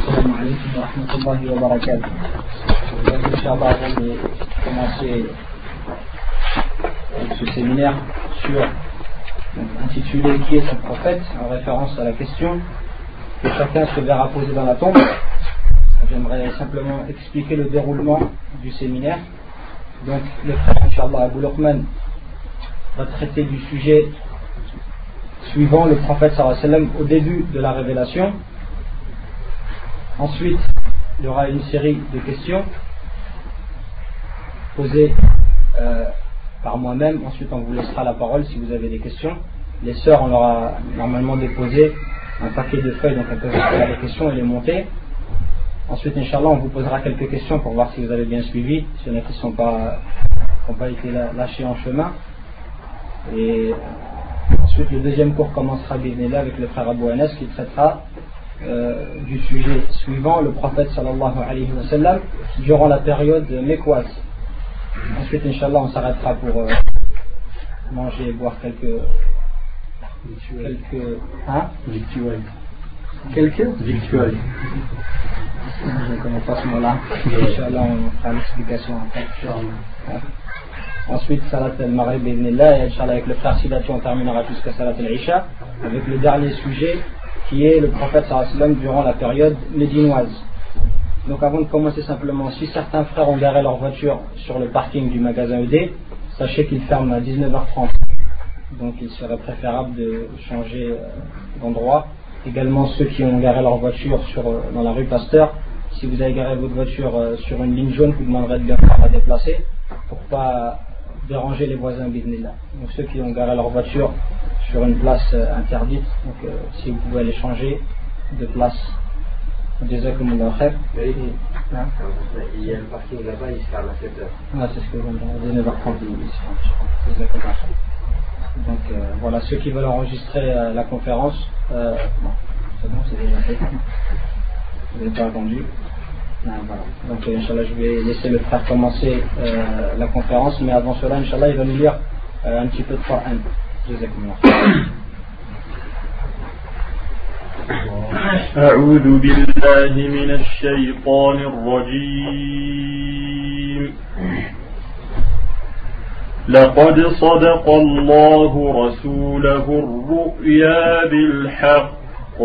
السلام عليكم ورحمة الله وبركاته. Inch'Allah, avant de commencer ce séminaire sur intitulé Qui est son prophète en référence à la question que chacun se verra poser dans la tombe. J'aimerais simplement expliquer le déroulement du séminaire. Donc, le frère, Inch'Allah, Abu Luqman va traiter du sujet suivant le prophète sallam au début de la révélation. Ensuite, il y aura une série de questions posées euh, par moi-même. Ensuite, on vous laissera la parole si vous avez des questions. Les sœurs, on leur a normalement déposé un paquet de feuilles, donc elles peuvent faire les questions et les monter. Ensuite, Inch'Allah, on vous posera quelques questions pour voir si vous avez bien suivi, si les questions n'ont pas, pas été lâchées en chemin. Et ensuite, le deuxième cours commencera là avec le frère Abou Anas qui traitera euh, du sujet suivant, le prophète sallallahu alayhi wa sallam, durant la période mécoise. Ensuite, Inch'Allah, on s'arrêtera pour euh, manger et boire quelques. quelques. hein? Victuel. Quelques? Victuel. Je ne connais pas ce mot-là. Inch'Allah, on fera l'explication après. Ensuite, Salat al-Maghrib et Inch'Allah, avec le frère Sidati, on terminera jusqu'à Salat al-Isha, avec le dernier sujet qui est le prophète sallam durant la période médinoise. Donc, avant de commencer simplement, si certains frères ont garé leur voiture sur le parking du magasin ED, sachez qu'ils ferment à 19h30. Donc, il serait préférable de changer euh, d'endroit. Également, ceux qui ont garé leur voiture sur, dans la rue Pasteur, si vous avez garé votre voiture euh, sur une ligne jaune, vous demanderez de bien faire la déplacer pour pas déranger les voisins bismillah. Donc ceux qui ont garé leur voiture sur une place euh, interdite, donc euh, si vous pouvez aller changer de place. Déjà comme on Il y a le parking là-bas, il se ferme à 7h. Ah, c'est ce que je viens de 9h30, il se Donc euh, voilà, ceux qui veulent enregistrer euh, la conférence, euh, bon, c'est bon, c'est déjà fait. Vous n'avez pas attendu. Ah, voilà. Donc, euh, Inch'Allah, je vais laisser le frère commencer euh, la conférence, mais avant cela, Inch'Allah, il va nous lire euh, un petit peu de Coran. أعوذ بالله من الشيطان الرجيم لقد صدق الله رسوله الرؤيا بالحق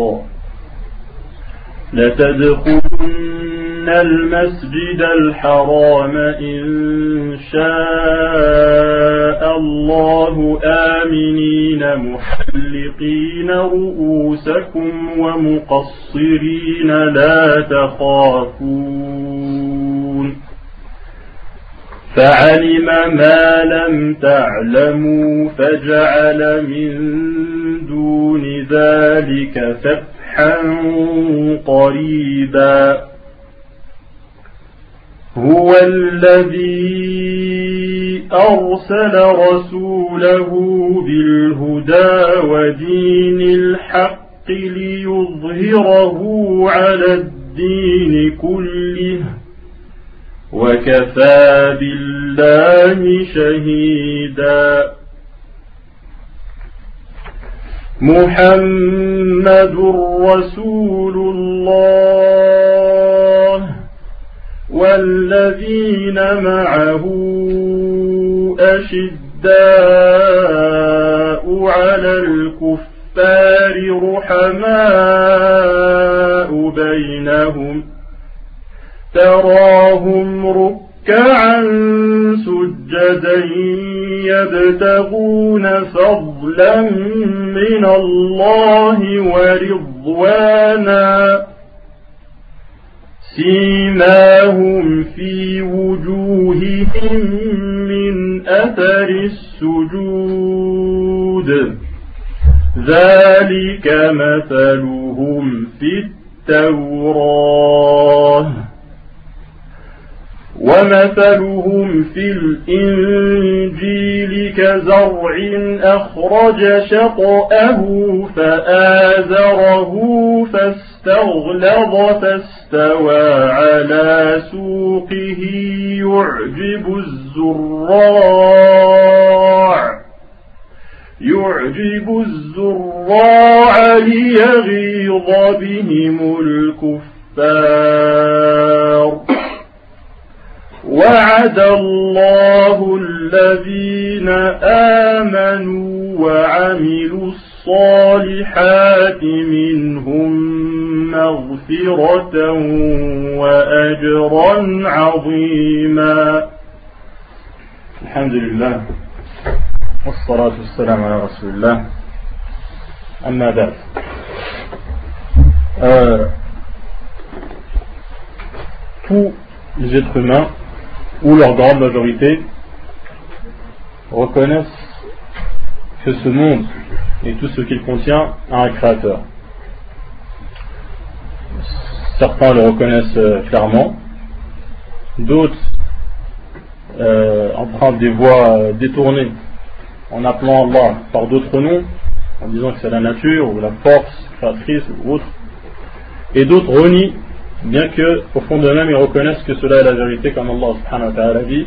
لتدخلن المسجد الحرام إن شاء الله آمنين محلقين رؤوسكم ومقصرين لا تخافون فعلم ما لم تعلموا فجعل من دون ذلك فتحا قريبا هو الذي أرسل رسوله بالهدى ودين الحق ليظهره على الدين كله وكفى بالله شهيدا. محمد رسول الله. والذين معه أشداء على الكفار رحماء بينهم تراهم ركعا سجدا يبتغون فضلا من الله ورضوانا سيماهم في وجوههم من أثر السجود ذلك مثلهم في التوراه ومثلهم في الإنجيل كزرع أخرج شطأه فآزره فاستغلظ فاستوى على سوقه يعجب الزراع. يعجب الزراع ليغيظ بهم الكفار. وعد الله الذين آمنوا وعملوا الصالحات منهم مغفرة وأجرا عظيما الحمد لله والصلاة والسلام على رسول الله أما بعد euh, tous les êtres humains ou leur grande majorité reconnaissent que ce monde et tout ce qu'il contient a un créateur. Certains le reconnaissent euh, clairement, d'autres euh, empruntent des voies euh, détournées en appelant Allah par d'autres noms, en disant que c'est la nature ou la force créatrice ou autre, et d'autres renient, bien que au fond d'eux-mêmes ils reconnaissent que cela est la vérité, comme Allah subhanahu wa ta'ala dit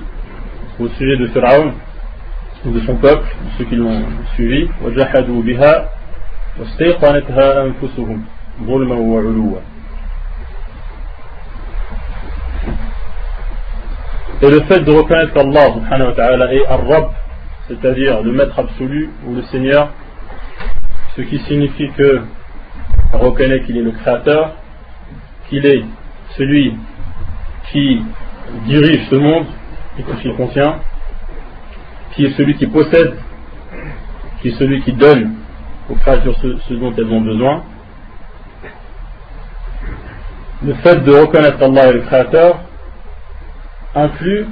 au sujet de Pharaon de son peuple, de ceux qui l'ont suivi, Et le fait de reconnaître qu'Allah subhanahu wa ta'ala est Ar-Rabb, c'est-à-dire le maître absolu ou le Seigneur, ce qui signifie que on reconnaît qu'il est le créateur, qu'il est celui qui dirige ce monde et tout ce qu'il contient, qui est celui qui possède, qui est celui qui donne aux créatures ce, dont elles ont besoin. Le fait de reconnaître Allah et le Créateur inclut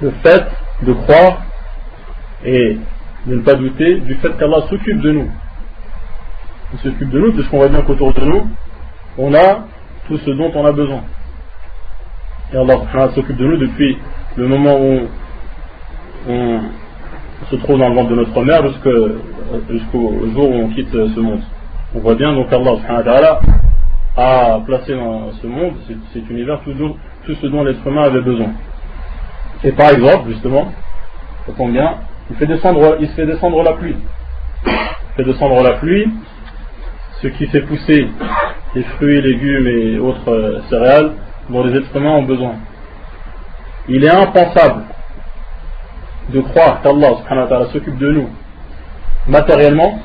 le fait de croire et de ne pas douter du fait qu'Allah s'occupe de nous. Il s'occupe de nous, puisqu'on voit bien qu'autour de nous, on a tout ce dont on a besoin. Et Allah s'occupe de nous depuis le moment où on se trouve dans le ventre de notre mère jusqu'au jour où on quitte ce monde. On voit bien donc Allah a placé dans ce monde, cet univers, tout, ce dont l'être humain avait besoin. Et par exemple, justement, on bien, il fait descendre, il fait descendre la pluie. Il fait descendre la pluie, ce qui fait pousser les fruits, légumes et autres euh, céréales dont les êtres humains ont besoin. Il est impensable de croire qu'Allah s'occupe de nous matériellement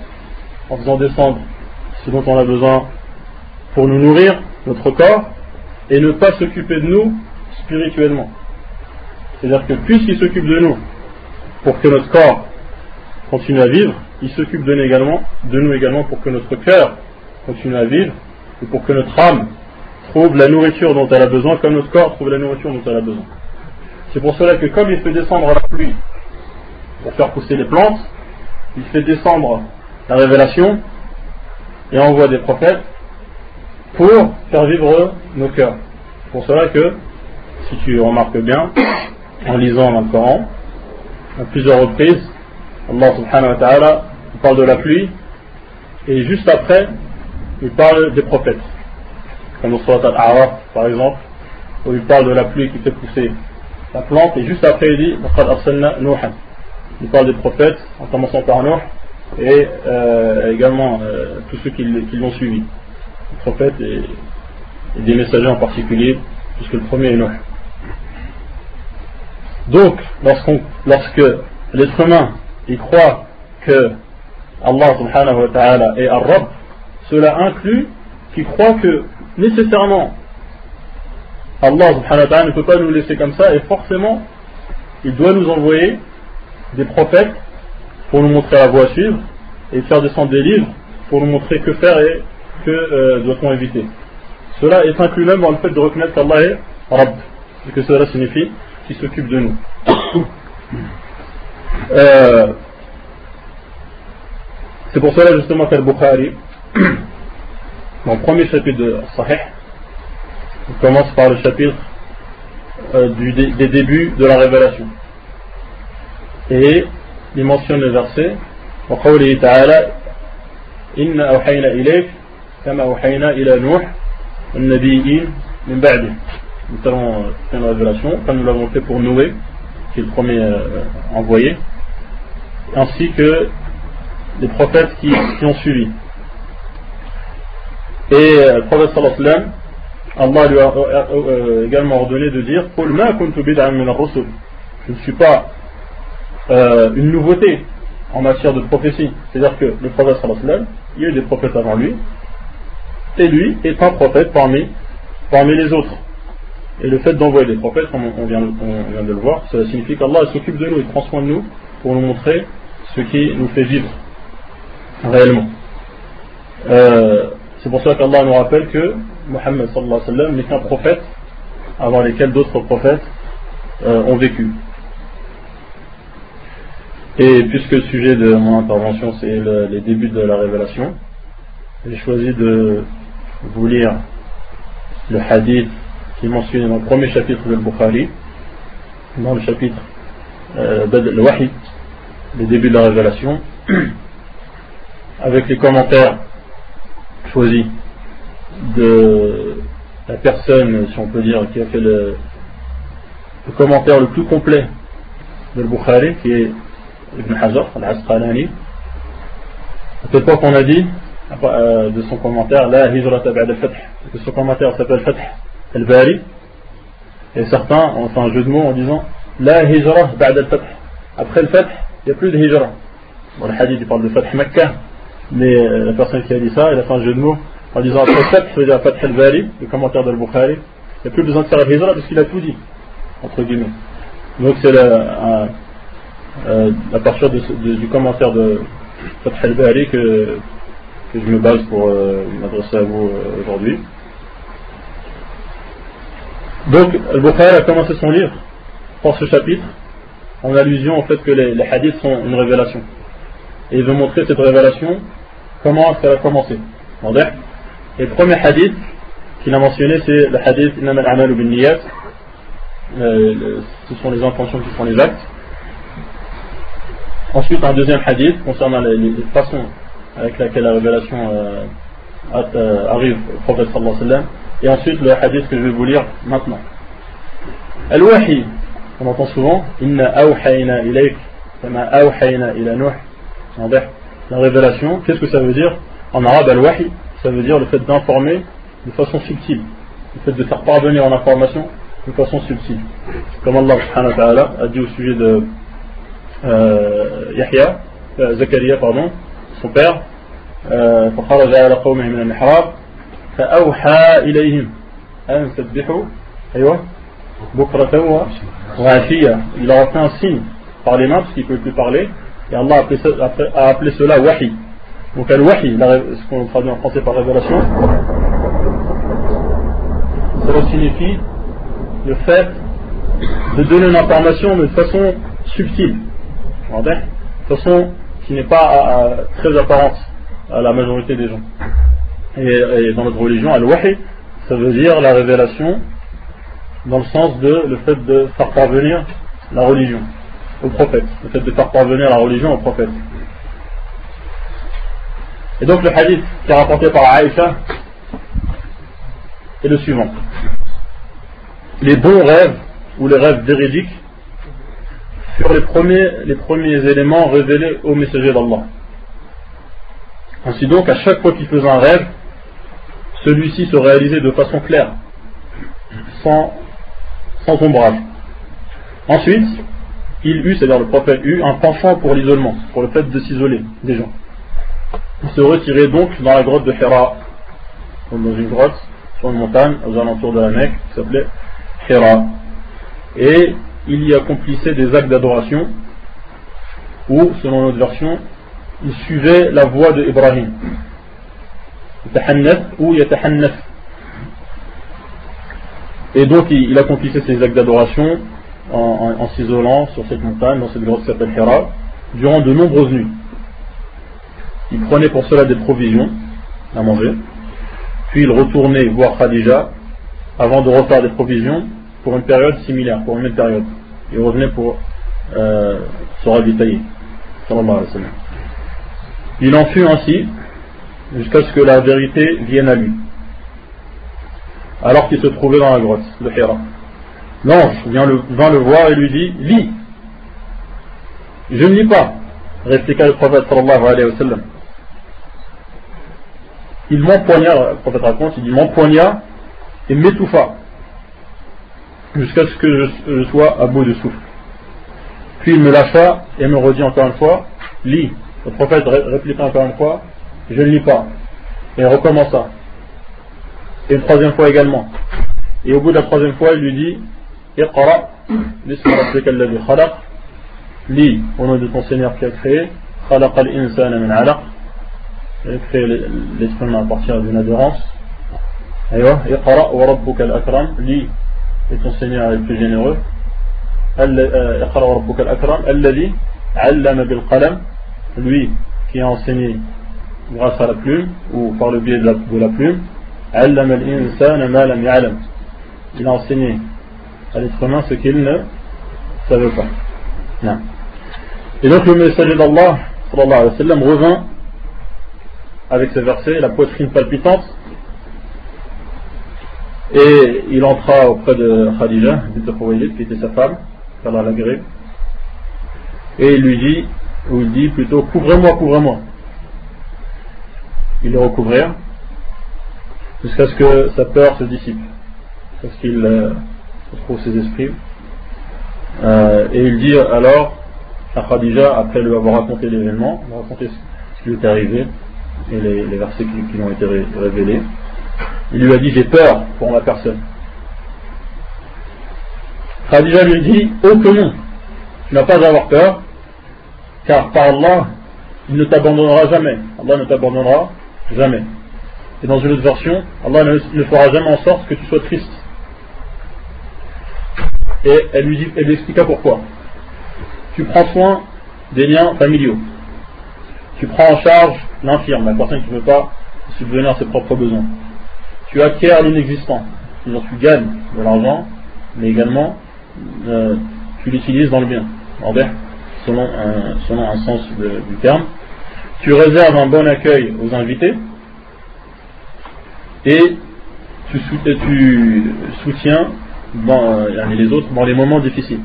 en faisant descendre ce dont on a besoin pour nous nourrir, notre corps, et ne pas s'occuper de nous spirituellement. C'est-à-dire que puisqu'il s'occupe de nous pour que notre corps continue à vivre, il s'occupe de nous également, de nous également pour que notre cœur continue à vivre et pour que notre âme trouve la nourriture dont elle a besoin comme notre corps trouve la nourriture dont elle a besoin. C'est pour cela que comme il fait descendre la pluie pour faire pousser les plantes, il fait descendre la révélation et envoie des prophètes pour faire vivre nos cœurs. Pour cela que, si tu remarques bien, en lisant dans le Coran, à plusieurs reprises, Allah subhanahu wa ta'ala parle de la pluie et juste après, il parle des prophètes. Comme dans Surat al-A'raf, par exemple, où il parle de la pluie qui fait pousser la plante, et juste après il dit Il parle des prophètes, en commençant par Nuh, et euh, également euh, tous ceux qui, l'ont suivi. Les prophètes et, des messagers en particulier, puisque le premier est Nuh. Donc, lorsque l'être humain il croit que Allah subhanahu wa ta'ala est Ar-Rabb, cela inclut qu'il croit que nécessairement Allah subhanahu wa ta'ala ne peut pas nous laisser comme ça et forcément il doit nous envoyer des prophètes pour nous montrer la voie à suivre et faire descendre des livres pour nous montrer que faire et que euh, doit-on éviter. Cela est inclus même dans le fait de reconnaître qu'Allah est Rabb et que cela signifie qu'il s'occupe de nous. Euh, c'est pour cela justement qu'Al-Bukhari, dans le premier chapitre de Sahih, on commence par le chapitre euh, des débuts de la révélation. Et il mentionne le verset وقوله تعالى إن أوحينا إليك كما أوحينا إلى نوح والنبيين من بعده nous avons fait une révélation comme nous l'avons fait pour Noé qui est le premier euh, envoyé ainsi que les prophètes qui, qui ont suivi. Et euh, le prophète sallallahu alayhi wa sallam, Allah lui a euh, euh, également ordonné de dire Je ne suis pas euh, une nouveauté en matière de prophétie. C'est-à-dire que le prophète sallallahu alayhi wa sallam, il y a eu des prophètes avant lui, et lui est un prophète parmi, parmi les autres. Et le fait d'envoyer des prophètes, comme on vient, on vient de le voir, ça signifie qu'Allah s'occupe de nous, il prend soin de nous pour nous montrer ce qui nous fait vivre réellement. Euh, c'est pour ça qu'Allah nous rappelle que Mohammed n'est qu'un prophète avant lesquels d'autres prophètes euh, ont vécu. Et puisque le sujet de mon intervention c'est les débuts de la révélation, j'ai choisi de vous lire le hadith qui est mentionné dans le premier chapitre de Bukhari, dans le chapitre euh, le Wahi, les débuts de la révélation, avec les commentaires choisis de la personne, si on peut dire, qui a fait le, commentaire le plus complet de Bukhari, qui est Ibn Hajar, al-Asqalani. À cette époque, on a dit, de son commentaire, La hijrata ba'd al-fath, son commentaire s'appelle Fath al-Bari, et certains ont fait un jeu de mots en disant, La hijra ba'd al-fath. Après le fath, il n'y a plus de hijra. Bon, le hadith, il parle de fath Makkah, mais euh, la personne qui a dit ça, elle a fait un jeu de mots en disant après fath, ça veut dire fath al-Bari, le commentaire de al-Bukhari. Il n'y a plus besoin de faire la hijra parce qu'il a tout dit, entre guillemets. Donc c'est euh, à partir du commentaire de Fath al-Bari que, que je me base pour euh, m'adresser à vous euh, aujourd'hui. Donc, Al-Bukhari a commencé son livre par ce chapitre en allusion au fait que les, hadiths sont une révélation. Et il veut montrer cette révélation, comment ça a commencé. Et le premier hadith qu'il a mentionné, c'est le hadith Inam al-Amal bin Niyat. Euh, ce sont les intentions qui font les actes. Ensuite, un deuxième hadith concernant les façons avec laquelle la révélation euh, euh, arrive au prophète sallallahu alayhi wa sallam. Et ensuite, le hadith que je vais vous lire maintenant. Al-Wahi, on entend souvent, Inna awhayna ilayk, kama awhayna ila Nuh. La révélation, qu'est-ce que ça veut dire? En arabe, al-wahi, ça veut dire le fait d'informer de façon subtile, le fait de faire parvenir en information de façon subtile. Comme Allah subhanahu a dit au sujet de euh, Yahya, euh, Zakaria, pardon, son père, فخرج على قومه من المحراب فأوحى إليهم أن سبحوا أيوة بكرة وعشية il leur a fait un signe par les mains parce qu'il ne pouvait plus parler et Allah a appelé, a appelé cela wahi donc al-wahi ce qu'on traduit en français par révélation cela signifie le fait de donner une information mais de façon subtile de façon qui n'est pas très apparente à la majorité des gens. Et, dans notre religion, al-wahi, ça veut dire la révélation dans le sens de le fait de faire parvenir la religion au prophète, le fait de faire parvenir la religion au prophète. Et donc le hadith qui est rapporté par Aïcha est le suivant. Les bons rêves ou les rêves véridiques sur les premiers, les premiers éléments révélés au messager d'Allah. Ainsi donc, à chaque fois qu'il faisait un rêve, celui-ci se réalisait de façon claire, sans, ombrage. Ensuite, il eut, c'est-à-dire le prophète eut, un penchant pour l'isolement, pour le fait de s'isoler des gens. Il se retirait donc dans la grotte de Hira, dans une grotte sur une montagne aux alentours de la Mecque qui s'appelait Hira. Et il y accomplissait des actes d'adoration, ou, selon notre version, il suivait la voie de Ibrahim. ou Et donc il, accomplissait ces actes d'adoration en, s'isolant sur cette montagne, dans cette grotte qui s'appelle durant de nombreuses nuits. Il prenait pour cela des provisions à manger, puis il retournait voir Khadija avant de refaire des provisions pour une période similaire, pour une même période. Il revenait pour euh, se ravitailler. Il en fut ainsi jusqu'à ce que la vérité vienne à lui. Alors qu'il se trouvait dans la grotte de Hira. L'ange vient le, vint le voir et lui dit Lis. Je ne lis pas. répliqua le prophète sallallahu alayhi wa. Il m'empoigna, le prophète raconte, il m'empoigna et m'étouffa jusqu'à ce que je, sois à bout de souffle. Puis il me lâcha et me redit encore une fois, lis. Le prophète répliqua encore une fois, je ne lis pas. Et recommença. Et une troisième fois également. Et au bout de la troisième fois, il lui dit, lis au nom de ton Seigneur qui a créé, khalaq il humain à partir d'une adhérence. Iqra wa rabbuka al-akram, et ton Seigneur est le plus généreux. Qalam, lui qui a enseigné grâce à la plume ou par le biais de la, de la plume. Il a enseigné à l'être humain ce qu'il ne savait pas. Non. Et donc le messager d'Allah revint avec ce verset, la poitrine palpitante, et il entra auprès de Khadija, qui était sa femme, qu'Allah l'agréé, et il lui dit, ou il dit plutôt, couvrez-moi, couvrez-moi. Il le recouvrirent, jusqu'à ce que sa peur se dissipe, parce qu'il euh, retrouve ses esprits. Euh, et il dit alors à Khadija, après lui avoir raconté l'événement, raconté ce qui lui était arrivé, et les, versets qui, lui ont été révélés, il lui a dit J'ai peur pour ma personne. Khadija lui dit Oh que non, tu n'as pas à avoir peur, car par Allah, il ne t'abandonnera jamais. Allah ne t'abandonnera jamais. Et dans une autre version, Allah ne, fera jamais en sorte que tu sois triste. Et elle lui, dit, elle lui expliqua pourquoi. Tu prends soin des liens familiaux. Tu prends en charge l'infirme, la personne qui ne veut pas subvenir à ses propres besoins. Tu acquiers l'inexistant, tu gagnes de l'argent, mais également euh, tu l'utilises dans le bien, selon un, selon un sens du terme. Tu réserves un bon accueil aux invités et tu, soutiens euh, les autres dans les moments difficiles.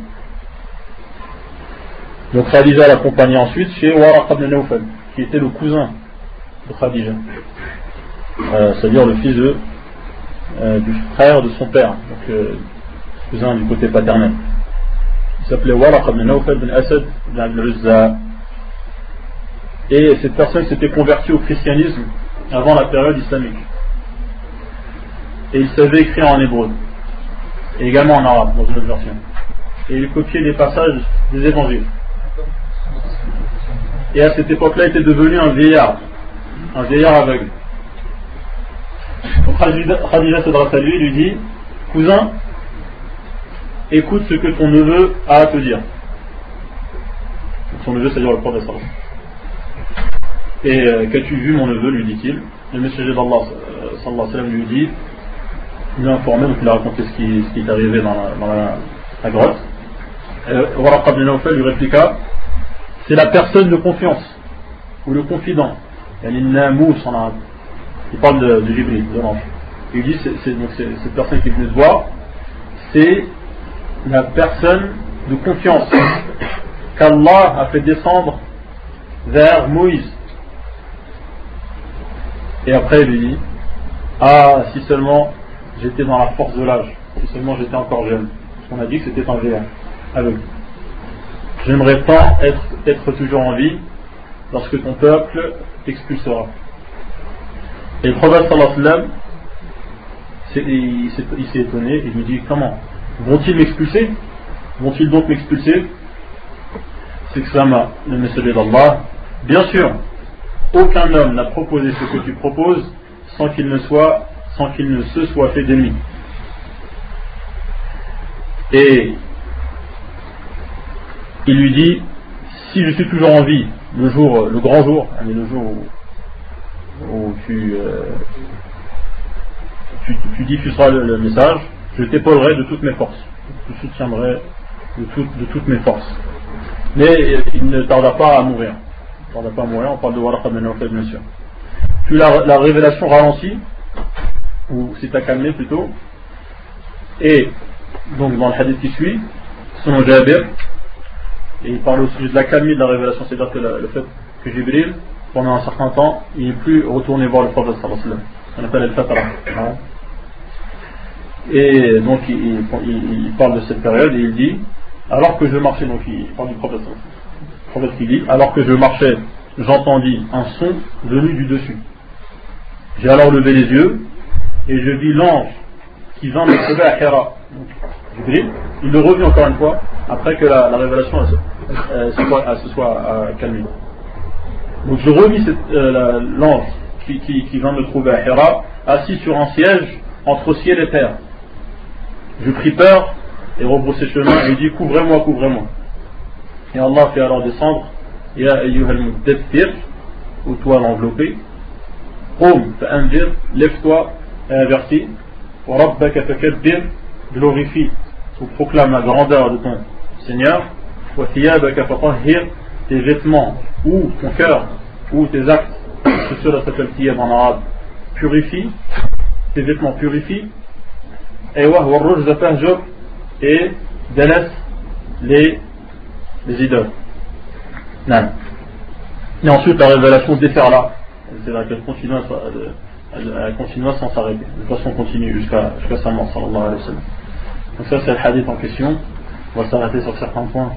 Donc Khadija l'accompagnait ensuite chez Waraq ibn qui était le cousin de Khadija, euh, c'est-à-dire le fils de, euh, du frère de son père, donc euh, cousin du côté paternel. Il s'appelait Waraq ibn Nawfal bin Asad bin Uzza. Et cette personne s'était convertie au christianisme avant la période islamique. Et il savait écrire en hébreu, et également en arabe dans une autre version. Et il copiait les passages des évangiles et à cette époque-là était devenu un vieillard, un vieillard aveugle. Khadija s'adresse à lui et lui dit Cousin, écoute ce que ton neveu a à te dire. Son neveu, c'est-à-dire le professeur. Et euh, qu'as-tu vu, mon neveu lui dit-il. Le messager d'Allah euh, lui dit il l'a informé, donc il a raconté ce qui, ce qui est arrivé dans la, dans la, la grotte. Euh, lui répliqua c'est la personne de confiance ou le confident. Y a namous en arabe. Il parle de, de de l'ange. Il dit cette personne qui est venue voir, c'est la personne de confiance qu'Allah a fait descendre vers Moïse. Et après il lui dit Ah, si seulement j'étais dans la force de l'âge, si seulement j'étais encore jeune. On a dit que c'était un VR aveugle. J'aimerais pas être, être toujours en vie lorsque ton peuple t'expulsera. Et le prophète sallallahu il s'est étonné il me dit comment? Vont-ils m'expulser? Vont-ils donc m'expulser? C'est que ça m'a, le messager d'Allah. Bien sûr, aucun homme n'a proposé ce que tu proposes sans qu'il ne se soit fait d'ennemi. Et il lui dit si je suis toujours en vie le jour le grand jour le jour où, euh, tu, tu, diffuseras le, message je t'épaulerai de toutes mes forces. Je te soutiendrai de, de toutes mes forces. Mais il ne tarda pas à mourir. Il ne tarda pas à mourir on parle de Waraq fait bien sûr. Puis la, la révélation ralentit ou s'est accalmée plutôt. Et donc dans le hadith qui suit selon Jabir Et il parle aussi de la calmie de la révélation, c'est-à-dire que le, fait que Jibril, pendant un certain temps, il n'est plus retourné voir le prophète. On appelle le fatra. Hein. Et donc il, parle de cette période et il dit, alors que je marchais, donc il parle du prophète Le prophète qui dit, alors que je marchais, j'entendis un son venu du dessus. J'ai alors levé les yeux et je vis l'ange qui vient me trouver à Hera. il le revient encore une fois après que la, révélation se soit, euh, calmée. Donc je revis euh, l'ange qui, qui, vient me trouver à Hera, assis sur un siège entre ciel et terre. Je pris peur et rebroussai chemin. Et lui dis couvrez-moi, couvrez-moi. Et Allah fait alors descendre. Ya ayyuhal muddathir, ou toi l'enveloppé, Qum fa'andir, lève-toi et avertis, wa rabbaka fakabbir, glorifie ou proclame la grandeur de ton Seigneur, wa thiyabaka fatahhir, tes vêtements ou ton cœur ou tes actes, que cela s'appelle thiyab en arabe, purifie, tes vêtements purifient, et et délaisse les, les idoles. Non. Et ensuite, la révélation déferla. C'est-à-dire qu'elle continua, elle continua sans s'arrêter, de façon continue jusqu'à jusqu'à sa mort, sallallahu alayhi wa sallam. Donc ça, c'est le hadith en question. On va s'arrêter sur certains points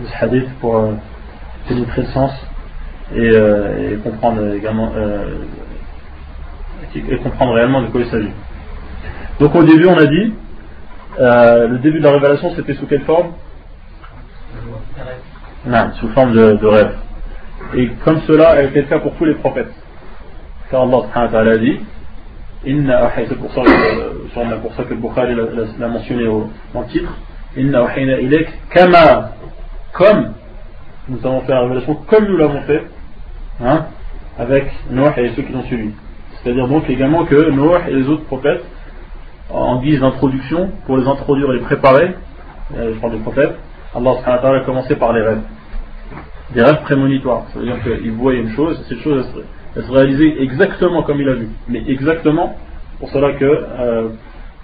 de ce hadith pour euh, pénétrer le sens et, euh, et comprendre également euh, et comprendre réellement de quoi il s'agit. Donc au début, on a dit, euh, le début de la révélation, c'était sous quelle forme? Non, sous forme de, de, rêve. Et comme cela a été le cas pour tous les prophètes. Car Allah ta'ala dit c'est pour ça, que, pour ça que Bukhari l'a mentionné au, dans le titre Inna comme nous avons fait la révélation comme nous l'avons fait hein, avec Noah et ceux qui ont suivi. C'est-à-dire donc également que Noah et les autres prophètes, en guise d'introduction, pour les introduire et les préparer, euh, je parle des prophètes, Allah a commencé par les rêves. Des rêves prémonitoires. Ça veut dire qu'il voyait une chose, cette chose elle se réalisait exactement comme il a vu. Mais exactement, pour cela que euh,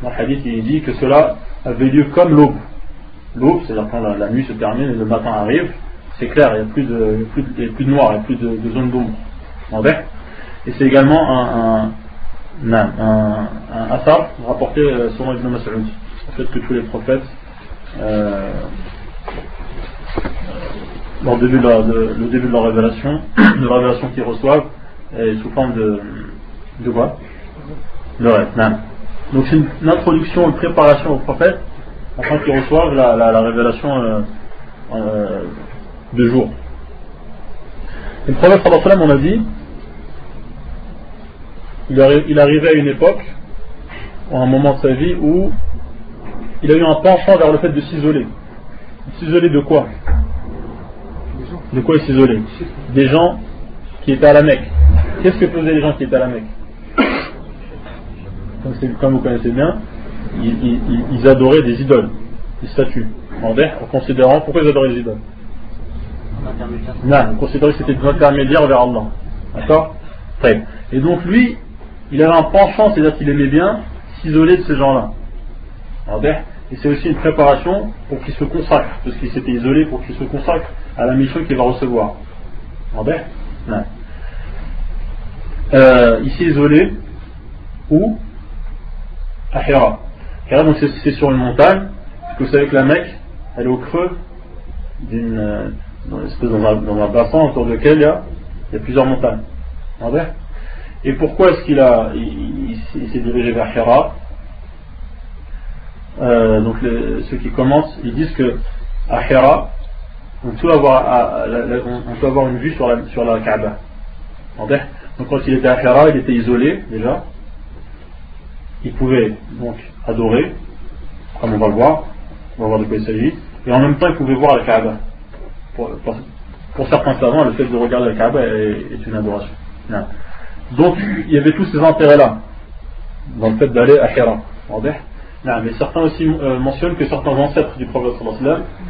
dans le hadith il dit que cela avait lieu comme l'aube. L'aube, c'est-à-dire quand la, nuit se termine et le matin arrive, c'est clair, il n'y a plus de, plus, de, plus de noir, il n'y a plus de, zone d'ombre. Et c'est également un, un, un, un, asar rapporté euh, sur Ibn Mas'ud. En fait que tous les prophètes euh, dans le début de, la, le début de leur révélation, de la révélation qu'ils reçoivent, est sous forme de, de quoi? De rêve. Donc c'est une, introduction, une préparation au prophète afin qu'ils reçoivent la, la, révélation euh, euh, de jour. le prophète sallallahu on a dit, il, arrivait à une époque, à un moment de sa vie où il a eu un penchant vers le fait de s'isoler. S'isoler de quoi? De quoi il s'isolait? Des gens qui étaient à la Mecque. Qu'est-ce que faisaient les gens qui étaient à la Mecque? Comme, vous connaissez bien, ils, adoraient des idoles, des statues, en, en considérant pourquoi ils adoraient les idoles? Non, ils considéraient que c'était des intermédiaires vers Allah. D'accord? Et donc lui, il avait un penchant, c'est-à-dire qu'il aimait bien s'isoler de ces gens-là. Et c'est aussi une préparation pour qu'il se consacre, parce qu'il s'était isolé pour qu'il se consacre à la mission qu'il va recevoir. Non. Euh, il s'est isolé où? À Hera. Hera, donc c'est sur une montagne. Parce que vous savez que la Mecque, elle est au creux d'une. Euh, dans, un, dans un bassin autour duquel il y a, il y a plusieurs montagnes. Et pourquoi est-ce qu'il a, il, s'est dirigé vers Hera euh, Donc ceux qui commencent, ils disent que à Hera, on peut avoir, on peut avoir une vue sur la, sur Kaaba. Donc quand il était à Hira, il était isolé déjà. Il pouvait donc adorer, comme on va le voir, on va voir de quoi il s'agit, et en même temps il pouvait voir la Kaaba. Pour, certains savants, le fait de regarder la Kaaba est, une adoration. Donc il y avait tous ces intérêts-là, dans le fait d'aller à Hira. mais certains aussi euh, mentionnent que certains ancêtres du prophète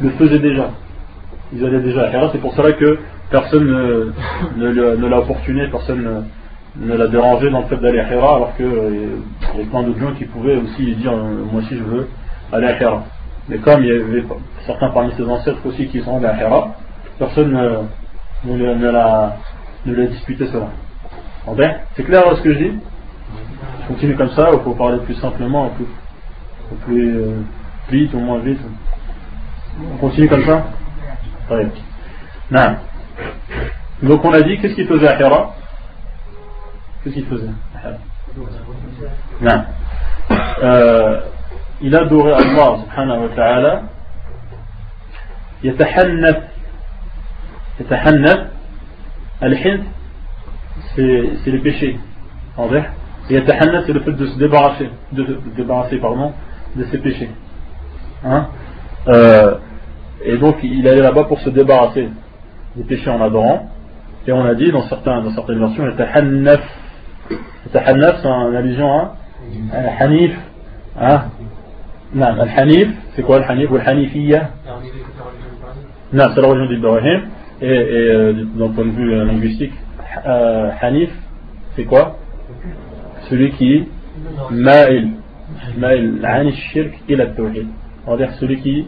le faisaient déjà. Ils allaient déjà à Hira, c'est pour cela que personne ne, l'a opportuné, personne ne, l'a dérangé dans le fait d'aller à Hira, alors qu'il euh, y a plein d'autres gens qui pouvaient aussi dire euh, Moi aussi je veux aller à Hira. Mais comme il y avait certains parmi ses ancêtres aussi qui sont allés à Hira, personne ne, ne, ne l'a disputé cela. C'est clair ce que je dis Je continue comme ça ou faut parler plus simplement, ou plus, plus euh, vite ou moins vite On continue comme ça? Non. Donc on a dit, qu'est-ce qu'il faisait à Hira? Qu'est-ce qu'il faisait Non. Euh, il adorait Allah subhanahu wa ta'ala يتحنث يتحنث الحنث c'est les péchés et يتحنث c'est le fait de se débarrasser de, de débarrasser pardon de ses péchés hein euh, et donc il allait là-bas pour se débarrasser des péchés en adorant et on a dit dans, certains, dans certaines versions يتحنث يتحنث c'est une allusion à Hanif hein non, Al-Hanif, c'est quoi Al-Hanif ou Al-Hanifiyya Non, c'est la religion d'Ibrahim. Et, et euh, d'un point de vue euh, linguistique, euh, Hanif, c'est quoi Celui qui ma'il. Ma'il, l'ani shirk et la tawhid. On va dire celui qui,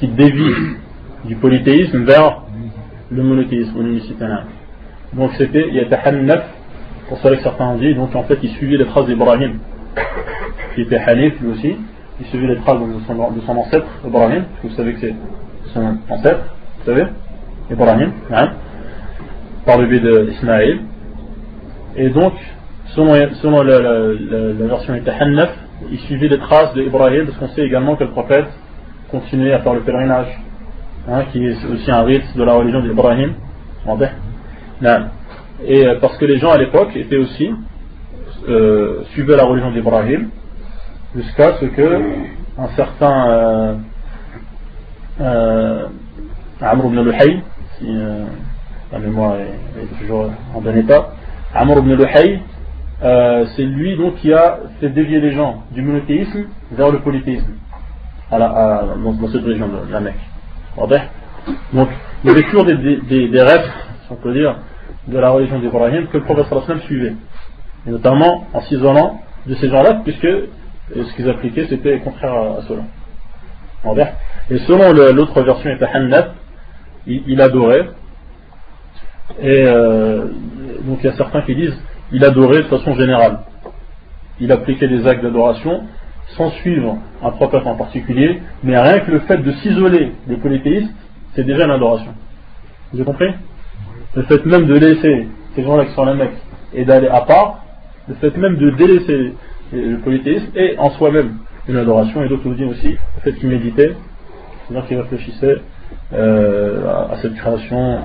qui dévie du polythéisme vers le monothéisme ou l'unicité. Donc c'était Yatahannaf, pour cela que certains ont dit, donc en fait il suivait les phrases d'Ibrahim, qui était Hanif lui aussi il suivait les traces de son, ancêtre, Ibrahim, parce que vous savez que c'est son ancêtre, vous savez, Ibrahim, hein, par le biais d'Ismaël. Et donc, selon, selon la, la, la, la version il suivait les traces d'Ibrahim, parce qu'on sait également que le prophète continuait à faire le pèlerinage, hein, qui est aussi un rite de la religion d'Ibrahim. Et euh, parce que les gens à l'époque étaient aussi, euh, suivaient la religion d'Ibrahim, jusqu'à ce que un certain euh, euh, Amr ibn Luhay, si euh, la mémoire est, toujours en bon état, Amr ibn Luhay, euh, c'est lui donc qui a fait dévier les gens du monothéisme vers le polythéisme dans, cette région de la Mecque. Donc il y avait toujours des, des, si on peut dire, de la religion d'Ibrahim que le prophète suivait. Et notamment en s'isolant de ces gens-là, puisque et ce qu'ils appliquaient, c'était contraire à, cela. Et selon l'autre version, il, il adorait. Et euh, donc il y a certains qui disent il adorait de façon générale. Il appliquait des actes d'adoration sans suivre un prophète en particulier, mais rien que le fait de s'isoler des polythéistes, c'est déjà une adoration. Vous avez compris? Le fait même de laisser ces gens-là qui sont la Mecque et d'aller à part, le fait même de délaisser le polythéisme est en soi-même une adoration, et d'autres nous disent aussi le fait qu'il méditait, c'est-à-dire qu'il réfléchissait euh, à, cette création.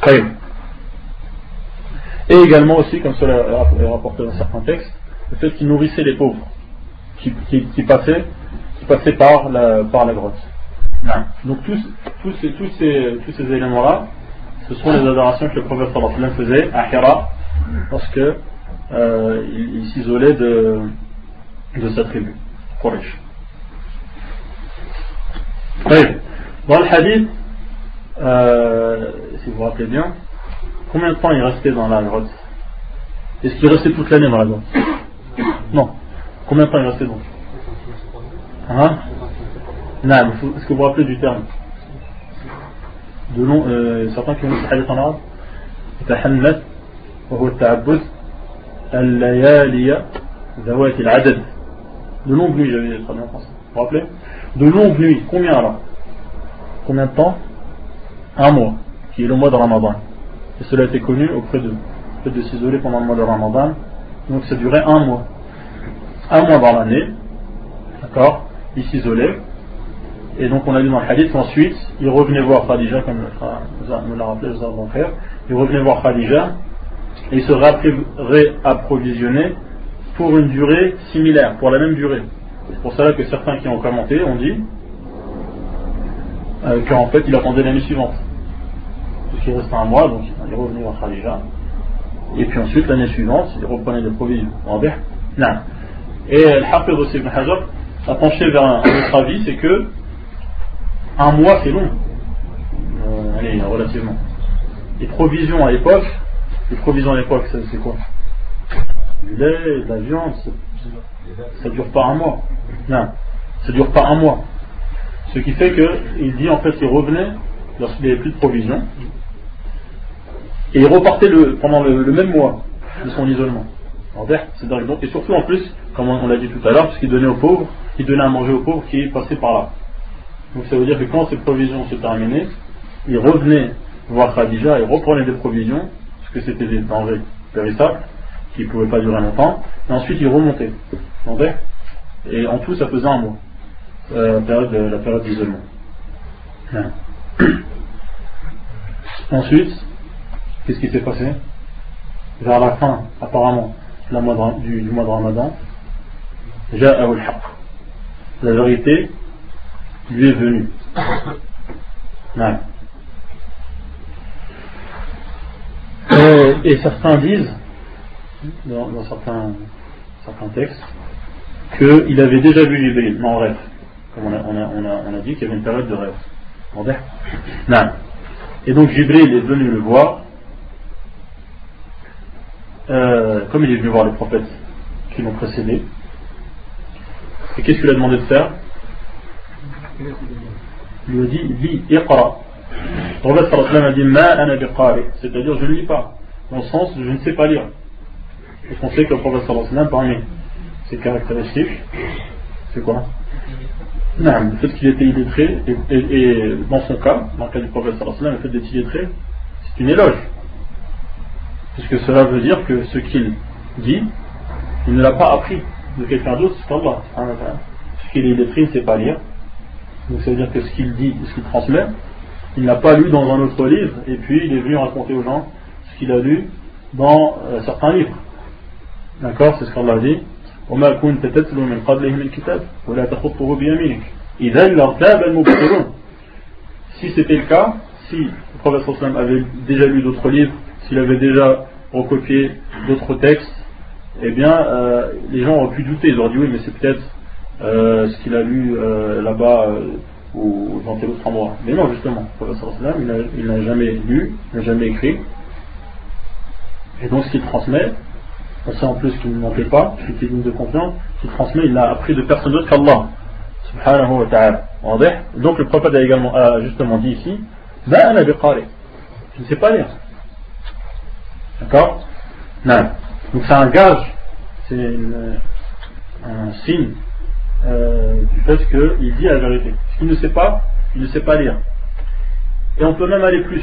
Très Et également aussi, comme cela est rapporté dans certains textes, le fait qu'il nourrissait les pauvres qui, qui, qui passaient par la, grotte. Donc tous, ces, éléments-là, ce sont les adorations que le prophète faisait à Hira, parce que euh, il, s'isolait de, de sa tribu, Quraysh. Dans le hadith, euh, si vous vous rappelez bien, combien de temps il restait dans la grotte? Est-ce qu'il restait toute l'année dans la grotte? Non. Combien de temps il restait donc? Hein? Est-ce que vous vous rappelez du terme? De long, euh, certains qui ont dit hadith en arabe? وهو التعبد al-layaliya zawat al-adad. De longues nuits, j'avais traduit en français. Vous vous rappelez De longues nuits. Combien alors Combien de temps Un mois, qui est le mois de Ramadan. Et cela a été connu auprès de Le fait de s'isoler pendant le mois de Ramadan. Donc ça durait un mois. Un mois dans l'année. D'accord Il s'isolait. Et donc on a vu dans le hadith qu'ensuite, il revenait voir Khadija, comme me l'a rappelé, frère. Il revenait voir Khadija et se réapprovisionner pour une durée similaire, pour la même durée. C'est pour cela que certains qui ont commenté ont dit euh, qu'en fait il attendait l'année suivante. Puisqu'il restait un mois, donc il revenait à Khadija. Et puis ensuite, l'année suivante, il reprenait des provisions. Et le aussi Ibn Hajar a penché vers un, autre avis, c'est que un mois c'est long. Euh, allez, relativement. Les provisions à l'époque, les provisions à l'époque, c'est quoi lait, la viande, Ça dure pas un mois. Non, ça dure pas un mois. Ce qui fait qu'il dit en fait il revenait lorsqu'il n'y avait plus de provisions et il repartait le, pendant le, même mois de son isolement. Et surtout en plus, comme on, l'a dit tout à l'heure, parce qu'il donnait aux pauvres, il donnait à manger aux pauvres qui passaient par là. Donc ça veut dire que quand ces provisions se terminaient, il revenait voir Khadija et reprenait des provisions, parce que c'était des denrées périssables, qui ne pouvaient pas durer longtemps, et ensuite il remontait. Et en tout, ça faisait un mois, euh, la période, la période d'isolement. Ensuite, qu'est-ce qui s'est passé? Vers la fin, apparemment, mois du, mois de Ramadan, la vérité lui est venue. Et, certains disent, dans, certains, textes, qu'il avait déjà vu Jibril, en rêve. Comme on a, dit qu'il y avait une période de rêve. Non. Et donc Jibril est venu le voir, euh, comme il est venu voir les prophètes qui l'ont précédé. Et qu'est-ce qu'il a demandé de faire? Il lui a dit Lis, iqra. Le prophète a dit Ma ana c'est-à-dire je ne lis pas, dans le sens je ne sais pas lire. Et qu'on sait que le prophète sallam, parmi ses caractéristiques, c'est quoi? Non, le fait qu'il était illettré, et, dans son cas, dans le cas du prophète sallam, le fait d'être illettré, c'est une éloge. Puisque cela veut dire que ce qu'il dit, il ne l'a pas appris de quelqu'un d'autre, c'est Allah. qu'il est illettré, il ne sait pas lire. Donc ça veut dire que ce qu'il dit, ce qu'il transmet, il n'a pas lu dans un autre livre, et puis il est venu raconter aux gens ce qu'il a lu dans euh, certains livres. D'accord C'est ce qu'Allah dit. وما كنت تتلو من قبله من كتاب ولا تخطه بيمينك إذا لارتاب المبطلون si c'était le cas si le prophète avait déjà lu d'autres livres s'il avait déjà recopié d'autres textes eh bien euh, les gens auraient pu douter ils auraient dit oui mais c'est peut-être euh, ce qu'il a lu euh, là-bas euh, ou dans tel autre endroit mais non justement le prophète il n'a jamais lu il n'a jamais écrit et donc ce qu'il transmet on sait en plus qu'il ne mentait pas, qu'il était digne de confiance, qu'il transmet, il l'a appris de personne d'autre qu'Allah. Subhanahu wa ta'ala. Donc le prophète a également justement dit ici, je ne sais pas lire. D'accord? Donc c'est un gage, c'est un signe euh, du fait qu'il dit la vérité. S'il ne sait pas, il ne sait pas lire. Et on peut même aller plus.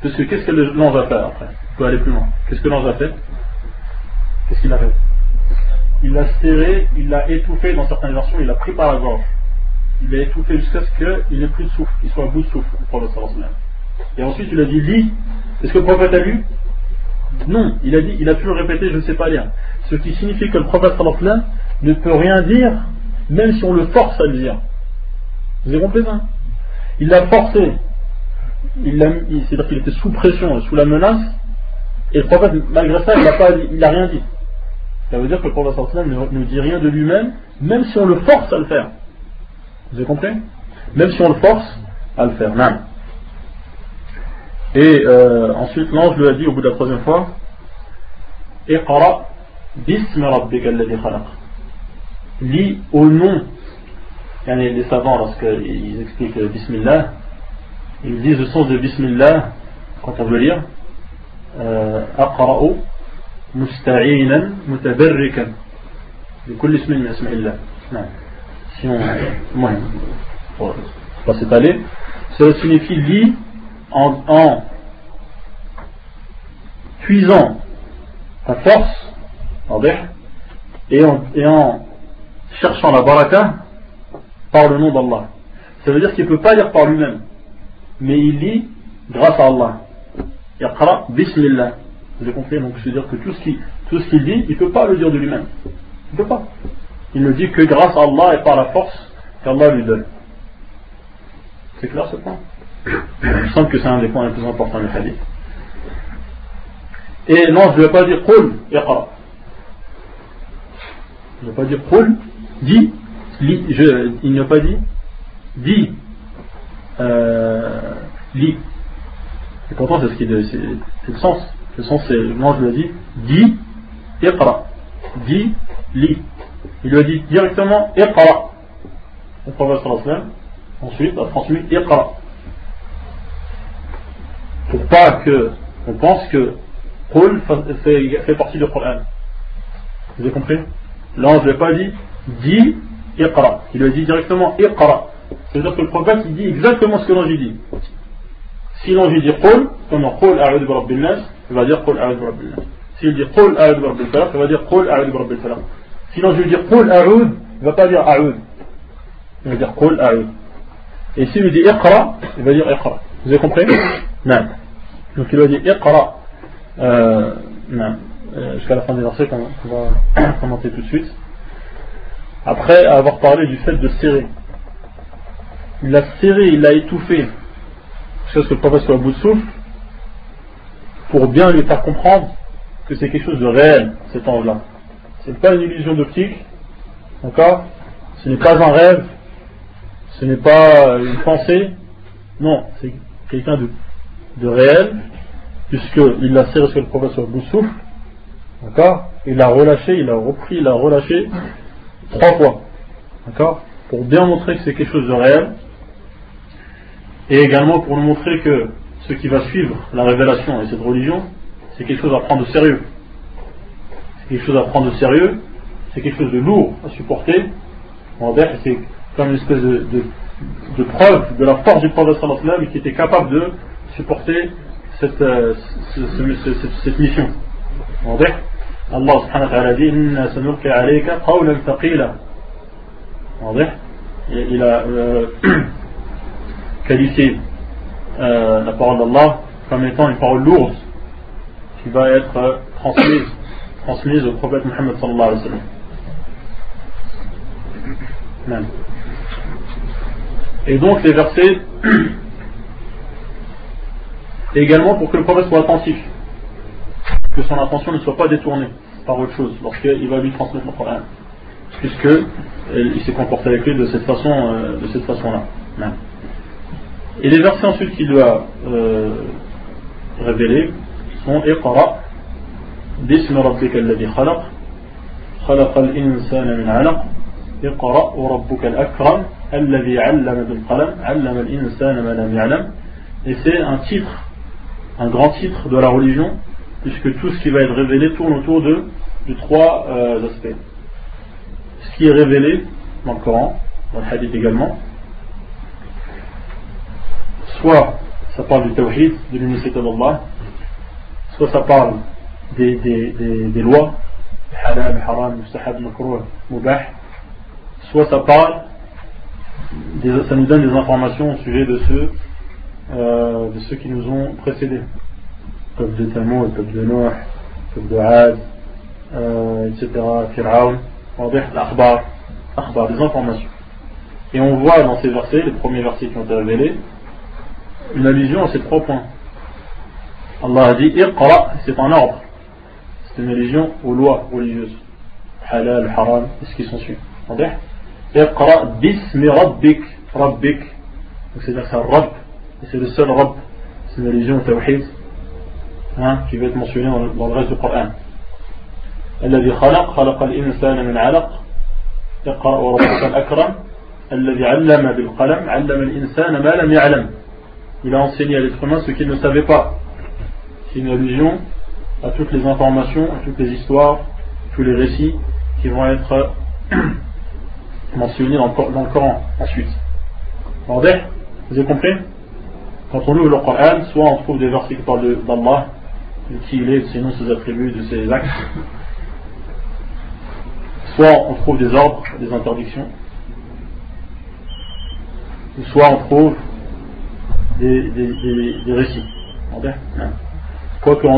Parce que qu'est-ce que l'ange a fait après? On peut aller plus loin. Qu'est-ce que l'ange a fait? Qu'est-ce qu'il a fait? Il l'a serré, il l'a étouffé, dans certaines versions, il l'a pris par la gorge. Il l'a étouffé jusqu'à ce qu'il n'ait plus de souffle, qu'il soit à bout de souffle, le prophète Et ensuite, il a dit lis. Est-ce que le prophète a lu? Non, il a dit, il a le répéter, je ne sais pas lire. Ce qui signifie que le prophète ne peut rien dire, même si on le force à le dire. Compris ça Il l'a forcé. C'est-à-dire qu'il était sous pression, sous la menace, et le prophète, malgré ça, il n'a rien dit. Ça veut dire que le prophète ne, ne dit rien de lui-même, même si on le force à le faire. Vous avez compris? Même si on le force à le faire. Non. Et euh, ensuite, l'ange lui a dit au bout de la troisième fois Iqra bismi rabbika alladhi khalaq. Lis au nom Les savants, lorsqu'ils expliquent Bismillah, ils disent le sens de Bismillah quand on veut lire أقرأ مستعينا متبركا بكل اسم من أسماء الله نعم si on المهم pas s'étaler cela signifie lit en, en puisant ta force et en, et en cherchant la baraka par le nom d'Allah ça veut dire qu'il ne peut pas lire par lui-même mais il lit grâce à Allah Yaqra bismillah. Vous avez compris Donc, c'est-à-dire que tout ce qu'il tout ce qu'il dit, il ne peut pas le dire de lui-même. Il ne peut pas. Il ne dit que grâce à Allah et par la force qu'Allah lui donne. C'est clair ce point? Il me semble que c'est un des points les plus importants du hadith. Et non, je ne vais pas dire Qul, Yaqra. Je ne vais pas dire Qul, dis, Je, il n'y a pas dit, dis, euh, lis. Et pourtant, c'est ce qui est, c'est, le sens. Le sens, c'est, moi je le dis, dis, iqra. dis, lis. Il lui a dit directement Iqra. Le prophète sallallahu ensuite a transmis Iqra. Pour pas que on pense que Qul fait, partie du Coran. Vous avez compris? L'ange ne l'a pas dit dis Iqra. Il lui a dit directement Iqra. C'est-à-dire que le prophète il dit exactement ce que l'ange dit. Si l'ange dit Qul, comme Qul a'udhu bi rabbil nas, il va dire Qul a'udhu bi rabbil nas. S'il dit Qul a'udhu bi rabbil falaq, il va dire Qul a'udhu bi rabbil falaq. Sinon, je vais dire Qul a'ud, il va pas dire a'ud. Il va dire Qul a'ud. Et s'il lui dit Iqra, il va dire Iqra. Vous avez compris? Non. Donc il va dire Iqra. Euh, non. Euh, jusqu'à la fin des versets qu'on va commenter tout de suite. Après avoir parlé du fait de serrer. Il l'a serré, il l'a étouffé. Jusqu'à ce que le prophète au bout de souffle. Pour bien lui faire comprendre que c'est quelque chose de réel, cet ange-là. Ce n'est pas une illusion d'optique, d'accord? Ce n'est pas un rêve, ce n'est pas une pensée, non, c'est quelqu'un de, de réel, puisqu'il l'a serré sur le professeur Boussouf, d'accord? Il l'a relâché, il l'a repris, il l'a relâché trois fois, d'accord Pour bien montrer que c'est quelque chose de réel, et également pour nous montrer que ce qui va suivre la révélation et cette religion, c'est quelque chose à prendre au sérieux quelque chose à prendre au sérieux, c'est quelque chose de lourd à supporter. C'est comme une espèce de, de, preuve de la force du prophète sallallahu qui était capable de supporter cette, euh, cette, cette mission. Allah subhanahu wa dit. Il a euh, qualifié euh, la parole d'Allah comme étant une parole lourde qui va être transmise transmise au prophète Muhammad sallallahu alayhi wa sallam. Et donc les versets, également pour que le prophète soit attentif, que son attention ne soit pas détournée par autre chose lorsqu'il va lui transmettre le Coran, puisque il s'est comporté avec lui de cette façon, euh, de cette façon-là. Et les versets ensuite qu'il lui a euh, révélés sont Iqra باسم ربك الذي خلق خلق الإنسان من علق اقرأ وربك الأكرم الذي علم بالقلم علم الإنسان ما لم يعلم et c'est un titre un grand titre de la religion puisque tout ce qui va être révélé tourne autour de, trois euh, aspects ce qui est révélé dans le Coran dans le hadith également soit ça parle du tawhid de l'unicité d'Allah soit ça parle des, des, des, des lois, halal, haram, mustahab, mubah, soit ça parle, des, ça nous donne des informations au sujet de ceux, euh, de ceux qui nous ont précédés. Le peuple de Tamoud, le peuple de Noah, le peuple de Had, euh, etc., Fir'aun, l'akhbar, akhbar, des informations. Et on voit dans ces versets, les premiers versets qui ont été révélés, une allusion à ces trois points. Allah a dit Iqra, c'est un ordre c'est une allusion aux lois religieuses. Halal, haram, et ce qui s'ensuit. Iqra bismi rabbik, rabbik. C'est-à-dire c'est Rabb, et c'est le seul Rabb. C'est une allusion au tawhid, hein, qui va être mentionnée dans le, dans le reste du Coran. الذي خلق خلق الإنسان من علق اقرأ وربك الأكرم الذي علم بالقلم علم الإنسان ما لم يعلم Il a enseigné à l'être humain ce qu'il ne savait pas. C'est une allusion à toutes les informations, à toutes les histoires, tous les récits qui vont être mentionnés dans le, Coran ensuite. Vous avez compris Quand on ouvre le Coran, soit on trouve des versets qui parlent d'Allah, de qui il est, de ses noms, ses attributs, de ses actes, soit on trouve des ordres, des interdictions, soit on trouve des, des, récits. Quoique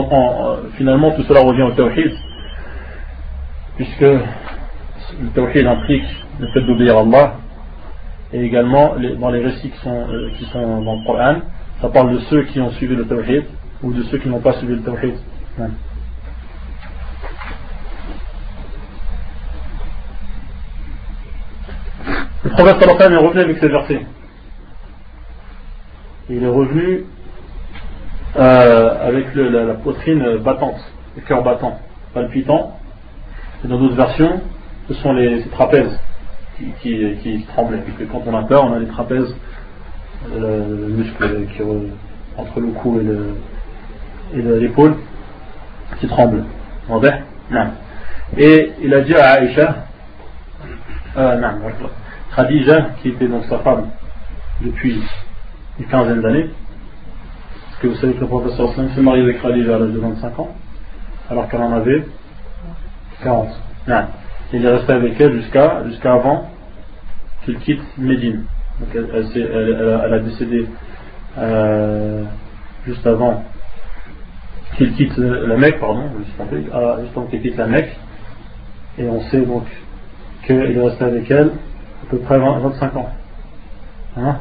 finalement tout cela revient au tawhid, puisque le tawhid implique le fait d'obéir à Allah, et également dans les récits qui sont, euh, qui sont dans le Coran, ça parle de ceux qui ont suivi le tawhid ou de ceux qui n'ont pas suivi le tawhid. Le prophète sallallahu est revenu avec ces versets. Il est revenu euh, avec le, la, la, poitrine battante, le cœur battant, palpitant, Et dans d'autres versions, ce sont les trapèzes qui, qui, tremblaient. Et quand on a peur, on a les trapèzes, le, muscle qui, entre le cou et l'épaule qui tremble. Et il a dit à Aïcha, euh, Khadija, qui était donc sa femme depuis une quinzaine d'années, parce que vous savez que le professeur Islam s'est marié avec Khadija à l'âge de 25 ans, alors qu'elle en avait 40. Il est resté avec elle jusqu'à jusqu'à avant qu'il quitte Médine. Donc elle, a décédé euh, juste avant qu'il quitte la Mecque, pardon, juste avant qu'il quitte la Mecque. Et on sait donc qu'il est resté avec elle à peu près 25 ans. Hein?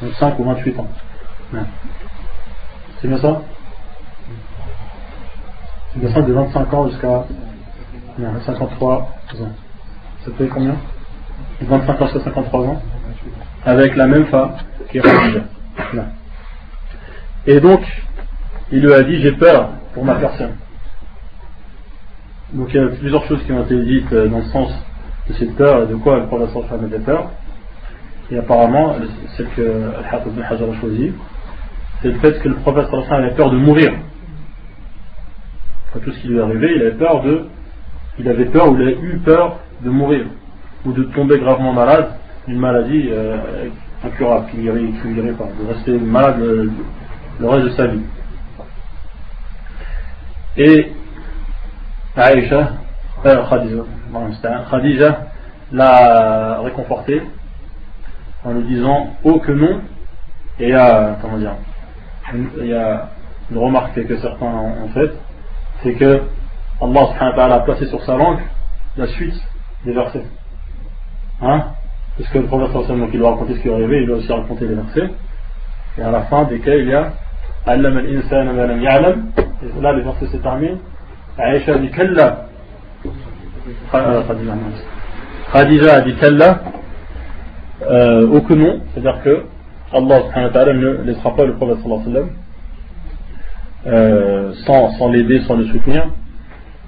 25 ou 28 ans. C'est bien ça? C'est bien ça de 25 ans jusqu'à 53 ans. Ça fait combien? 25 ans jusqu'à 53 ans Avec la même femme qui est Khadija. Et donc, il lui a dit J'ai peur pour ma personne. Donc il y a plusieurs choses qui ont été dites euh, dans le sens de cette peur et de quoi le prophète sallallahu avait peur. Et apparemment, celle que Al-Hafiz ibn Hajar a choisi, c'est le fait que le prophète sallallahu avait peur de mourir. Après tout ce qui lui est arrivé, il avait peur de. Il avait peur ou il avait eu peur de mourir ou de tomber gravement malade, une maladie euh, incurable qui ne irait pas, de rester malade le reste de sa vie. Et Aïcha, euh, Khadija, l'a réconforté en lui disant Oh que non. Et il y a, comment dire, il y a une remarque que certains ont faite, c'est que Allah a placé sur sa langue la suite des versets. Hein? Parce que le prophète sallallahu il doit raconter ce qui est arrivé, il doit aussi raconter les versets. Et à la fin desquels il y a علم الإنسان ما لم يعلم là les versets se terminent Aïcha dit Kalla Khadija a dit Kalla euh, au que non c'est-à-dire que Allah subhanahu wa ta'ala ne laissera pas le prophète sallallahu alayhi wa sallam euh, sans, sans l'aider, sans le soutenir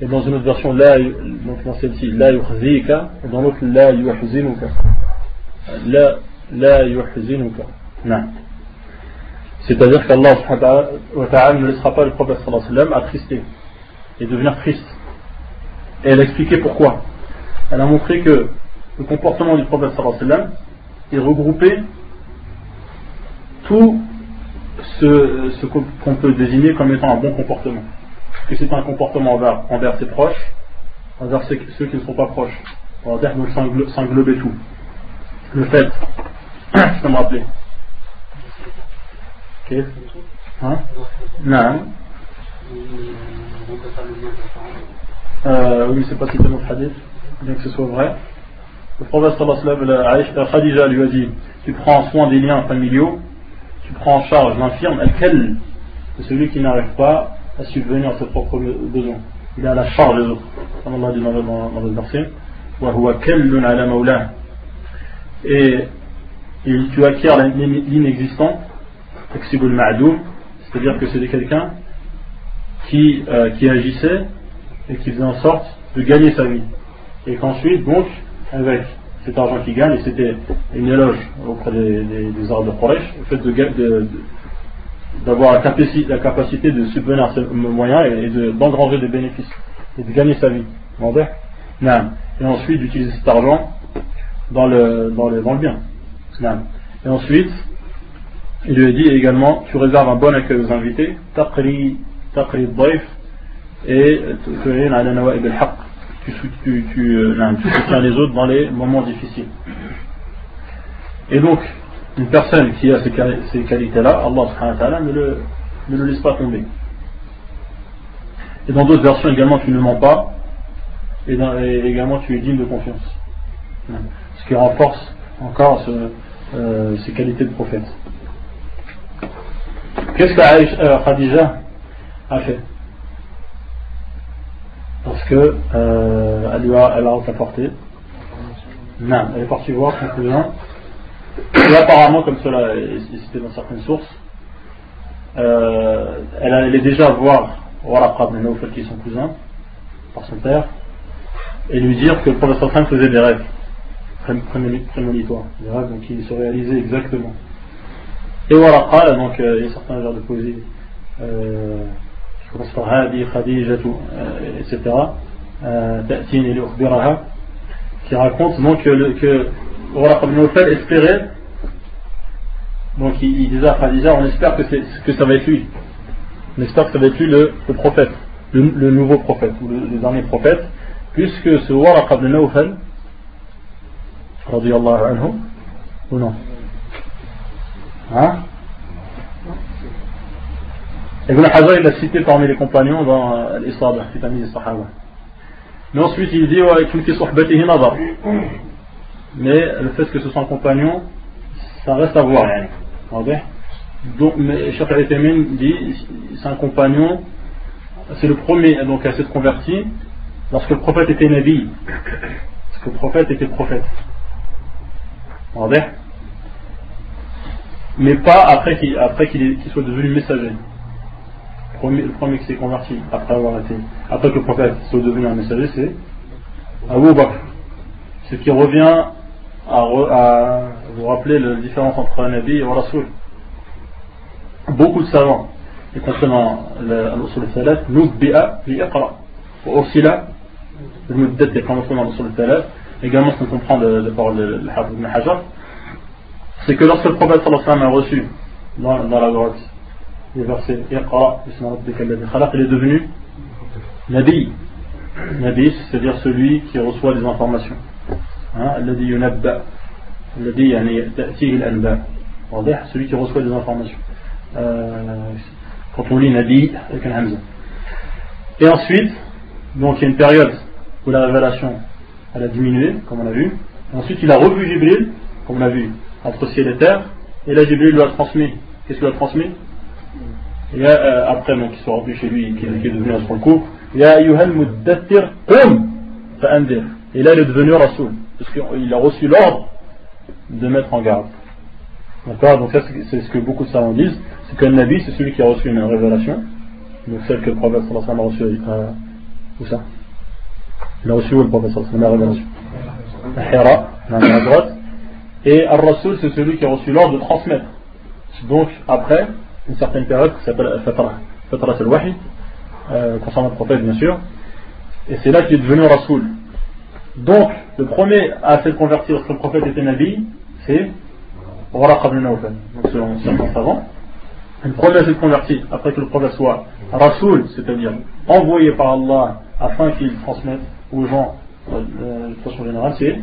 et dans une autre version là, donc dans celle-ci la yukhzika et dans l'autre la yuhzinuka la la yuhzinuka non c'est-à-dire qu'Allah ne laissera pas le prophète attrister et devenir triste. Et elle a expliqué pourquoi. Elle a montré que le comportement du prophète est regroupé tout ce, qu'on peut désigner comme étant un bon comportement. Que c'est un comportement envers, envers ses proches, envers ceux, qui ne sont pas proches. Dire s'englober tout. Le fait, je me rappeler, كيف؟ ها؟ نعم euh, oui, c'est pas cité notre hadith, bien que ce soit vrai. Le prophète sallallahu Khadija lui a dit Tu prends soin des liens familiaux, tu prends en charge l'infirme, quel c'est celui qui n'arrive pas à subvenir à ses propres besoins. Il a la charge des autres, comme Allah dit dans le, dans le verset. Et, et tu acquiers l'inexistant c'est-à-dire que c'était quelqu'un qui, euh, qui agissait et qui faisait en sorte de gagner sa vie. Et qu'ensuite, donc, avec cet argent qu'il gagne, et c'était une éloge auprès des, des, des de Quraysh, le fait de, d'avoir la, capacité, la capacité de subvenir à ces moyens et, d'engranger des bénéfices et de gagner sa vie. Et ensuite d'utiliser cet argent dans le, dans le, dans le bien. Et ensuite, il lui a dit également tu réserves un bon accueil aux invités, taqri, taqri et tu, tu, tu, euh, tu soutiens les autres dans les moments difficiles. Et donc, une personne qui a ces, qualités-là, Allah ne le, ne le laisse pas tomber. Et dans d'autres versions également, tu ne mens pas, et, également tu es digne de confiance. Ce qui renforce encore euh, ces qualités de prophète. Qu'est-ce que euh, Khadija a fait Parce que euh, elle, a, elle a apporté. Non, elle est partie voir son cousin. Apparemment, comme cela est cité dans certaines sources, euh, elle est déjà voir Waraqab Naufal qui est son cousin, par son père. et lui dire que le professeur Sam faisait des rêves prémonitoires, des rêves qui se réalisaient exactement. Et Waraqa, donc euh, il y a certains genres de poésie, euh, Hadi, Khadija, euh, etc. Euh, qui raconte donc que, Waraqa ibn Nawfal espérait, donc il, il disait à Khadija, on espère que, que ça va être lui. On espère que ça va être lui le, prophète, le, nouveau prophète, ou le, dernier prophète, puisque ce Waraqa ibn Nawfal, radiallahu anhu, ou non? Hein Ibn Hazar, il l'a cité parmi les compagnons dans l'histoire de des Sahaba. Mais ensuite, il dit Mais le fait que ce soit un compagnon, ça reste à voir. Donc, mais Cheikh al dit c'est un compagnon, c'est le premier donc, à s'être converti lorsque le prophète était nabi. Parce que le prophète était prophète mais pas après qu'il soit devenu messager. Le premier, le qui s'est converti après avoir été, après que le prophète soit devenu un messager, c'est Abu Bakr. Ce qui revient à, vous rappeler la différence entre un Nabi et un Rasoul. Beaucoup de savants, compris dans l'Usul al-Thalat, nubbi'a li iqra. Ursila, le muddat est prononcé dans l'Usul al-Thalat, également ce qu'on comprend de la parole de Ibn c'est que lorsque le prophète sallallahu a reçu dans, dans la grotte les versets Iqra, il est devenu Nabi. Nabi, c'est-à-dire celui qui reçoit des informations. Hein, yani ta'tihi al-anba. Celui qui reçoit des informations. Euh, quand on lit Nabi avec un Hamza. Et ensuite, donc il y a une période où la révélation a diminué, comme on a vu. Ensuite, il a revu Jibril, comme on a vu entre ciel et terre, et là Jibril lui a transmis. Qu'est-ce qu'il a transmis? Et là, euh, après, donc, il soit revenu chez lui, qui, est devenu sur le coup, Ya Yuhal Muddatir Qum Et là, il est devenu Rasoul, parce qu'il a reçu l'ordre de mettre en garde. D'accord? Donc, ça, c'est ce que beaucoup de savants disent c'est qu'un Nabi, c'est celui qui a reçu une révélation, donc celle que le prophète sallallahu a reçue. Euh, où ça? Il a reçu où le prophète sallallahu la révélation À Hira, droite. Et Ar-Rasul, c'est celui qui a reçu l'ordre de transmettre. Donc, après une certaine période qui s'appelle Fatra, Fatra al-Wahi, euh, concernant le prophète, bien sûr. Et c'est là qu'il est devenu Rasul. Donc, le premier à s'être converti lorsque le prophète était Nabi, c'est Waraq ibn Nawfal, selon certains savants. Le premier à s'être converti après que le prophète soit Rasul, c'est-à-dire envoyé par Allah afin qu'il transmette aux gens euh, de façon générale, c'est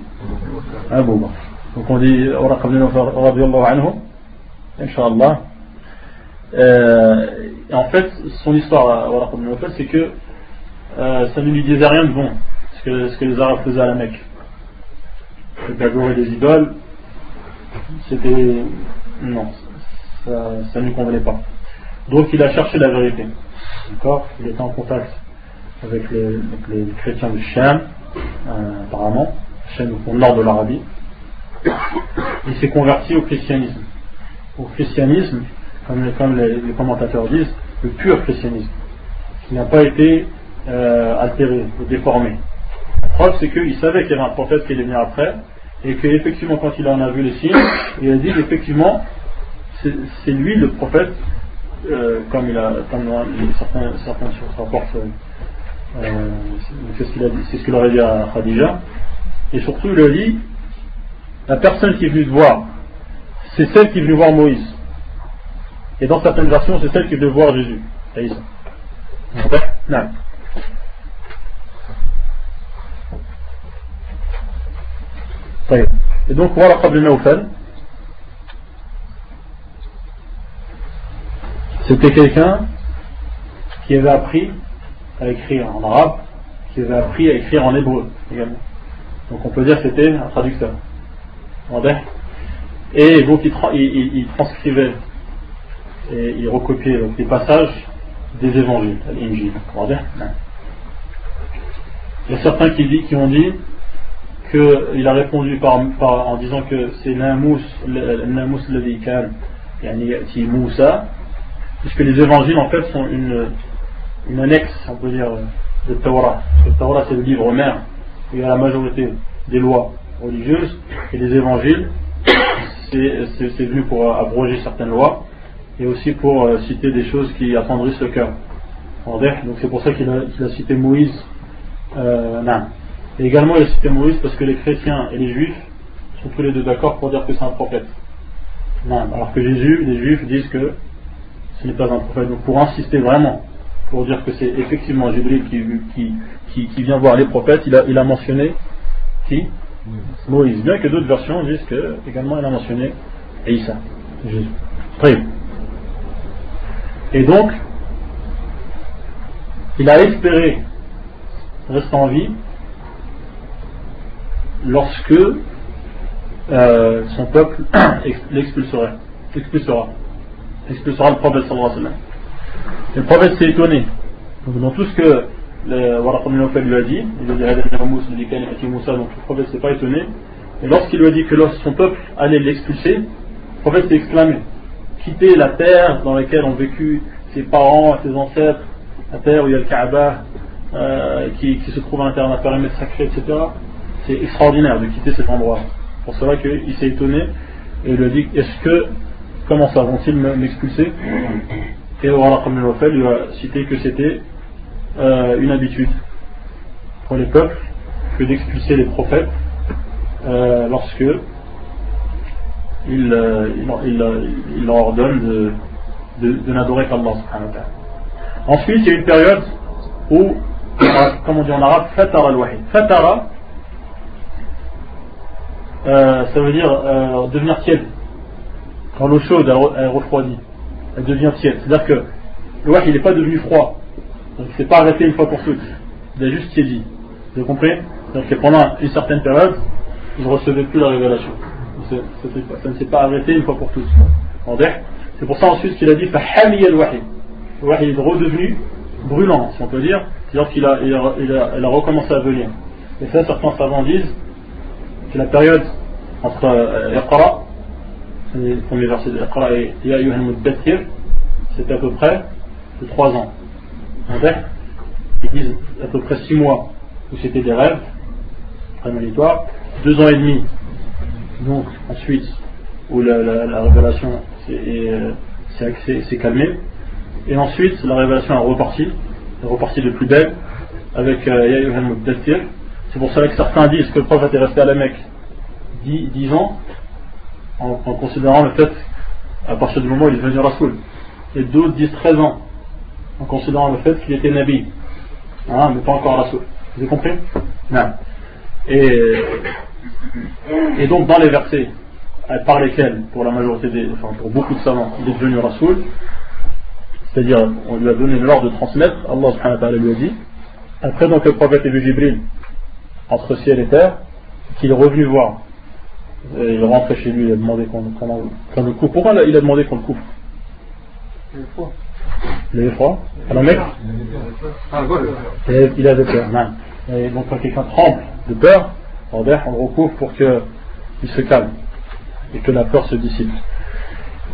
Abu Bakr. Donc on dit Uraq ibn anhu, Inch'Allah. Euh, en fait, son histoire à Uraq ibn c'est que euh, ça ne lui disait rien de bon, ce que, ce que les Arabes faisaient à la Mecque. D'adorer des idoles, c'était. Non, ça, ne lui convenait pas. Donc il a cherché la vérité. D'accord? Il était en contact avec les, les chrétiens du Shem, euh, apparemment, Shem au nord de l'Arabie il s'est converti au christianisme. Au christianisme, comme, les, commentateurs disent, le pur christianisme, qui n'a pas été euh, altéré déformé. La preuve, c'est qu'il savait qu'il y avait un prophète qui allait venir après, et qu'effectivement, quand il en a vu les signes, il a dit effectivement, c'est lui le prophète, euh, comme, a, certains, certains rapportent, euh, c'est ce qu'il aurait dit à Khadija, et surtout il a dit la personne qui est venue te voir, c'est celle qui est venue voir Moïse. Et dans certaines versions, c'est celle qui est venue voir Jésus. Et donc, voilà fait. C'était quelqu'un qui avait appris à écrire en arabe, qui avait appris à écrire en hébreu également. Donc on peut dire que c'était un traducteur. Et donc il, transcrivait et il recopiait donc, les passages des évangiles, l'Injil. Il y a certains qui, qui ont dit qu'il a répondu en disant que c'est Namus Ladikan, yani Moussa, puisque les évangiles en fait sont une, une annexe, on peut dire, de Torah. Le Torah c'est le livre mère il y a la majorité des lois religieuses et des évangiles, c'est venu pour abroger certaines lois et aussi pour euh, citer des choses qui attendrissent le cœur. Donc c'est pour ça qu'il a, cité Moïse. Euh, Et également il a cité Moïse parce que les chrétiens et les juifs sont tous les deux d'accord pour dire que c'est un prophète. Alors que Jésus, les juifs disent que ce n'est pas un prophète. Donc pour insister vraiment, pour dire que c'est effectivement Jibril qui, qui, qui, vient voir les prophètes, il a, il a mentionné qui? Moïse. Bien que d'autres versions disent que également il a mentionné Isa, Jésus. Très Et donc, il a espéré rester en vie lorsque euh, son peuple l'expulsera. Expulsera. Expulsera le prophète sallallahu alayhi wa sallam. Le prophète s'est étonné. Dans tout ce que le Waraq lui a dit, il a dit donc le prophète s'est pas étonné. Et lorsqu'il lui a dit que son peuple allait l'expulser, le prophète s'est exclamé quitter la terre dans laquelle ont vécu ses parents, ses ancêtres, la terre où il y a le Kaaba, euh, qui, se trouve à l'intérieur d'un périmètre sacré, etc. C'est extraordinaire de quitter cet endroit. Pour cela qu'il s'est étonné et il lui a dit Est-ce que, comment ça vont-ils m'expulser? Et Allah lui a cité que c'était euh, une habitude pour les peuples que d'expulser les prophètes euh, lorsque il, leur ordonne de, n'adorer qu'Allah Ensuite, il y a une période où, comme on dit en arabe, fatara al-wahi. Fatara, euh, ça veut dire euh, devenir tiède. Quand l'eau chaude, elle, refroidit, elle devient tiède. C'est-à-dire que le wahi, il n'est pas devenu froid. Donc, s'est pas arrêté une fois pour toutes. Il a juste tiédi. Vous comprenez Donc, pendant une certaine période, il ne recevait plus la révélation. Ça ne s'est pas arrêté une fois pour toutes. C'est pour ça ensuite qu'il a dit Fahami al-wahi le wahi est redevenu brûlant, si on peut dire, c'est-à-dire qu'il a, il a, a, recommencé à venir. Et ça, certains savants disent que la période entre euh, Iqra, le premier verset de Iqra et Ya Muddathir, c'était à peu près de 3 ans. Ils disent à peu près 6 mois où c'était des rêves, prémonitoires, 2 ans et demi, donc ensuite où la, la, révélation s'est calmée, et ensuite, la révélation est repartie, est repartie de plus belle, avec euh, C'est pour cela que certains disent que le prophète est resté à la Mecque 10, ans, en, considérant le fait, à partir du moment où il est devenu Rasoul. Et d'autres disent 13 ans, en considérant le fait qu'il était Nabi, hein, mais pas encore Rasoul. Vous avez compris Non. Et, donc, dans les versets par lesquels, pour la majorité des, enfin pour beaucoup de savants, il est devenu Rasoul, c'est-à-dire on lui a donné l'ordre de transmettre, Allah subhanahu wa ta'ala lui a dit, après donc le prophète Jibril entre ciel et terre, qu'il est revenu voir. Et il rentrait chez lui, il a demandé qu'on le coupe. Pourquoi il a demandé qu'on le coupe Il avait froid. À la Mecque Il avait peur. Et donc quand quelqu'un tremble de peur, on le recouvre pour qu'il se calme et que la peur se dissipe.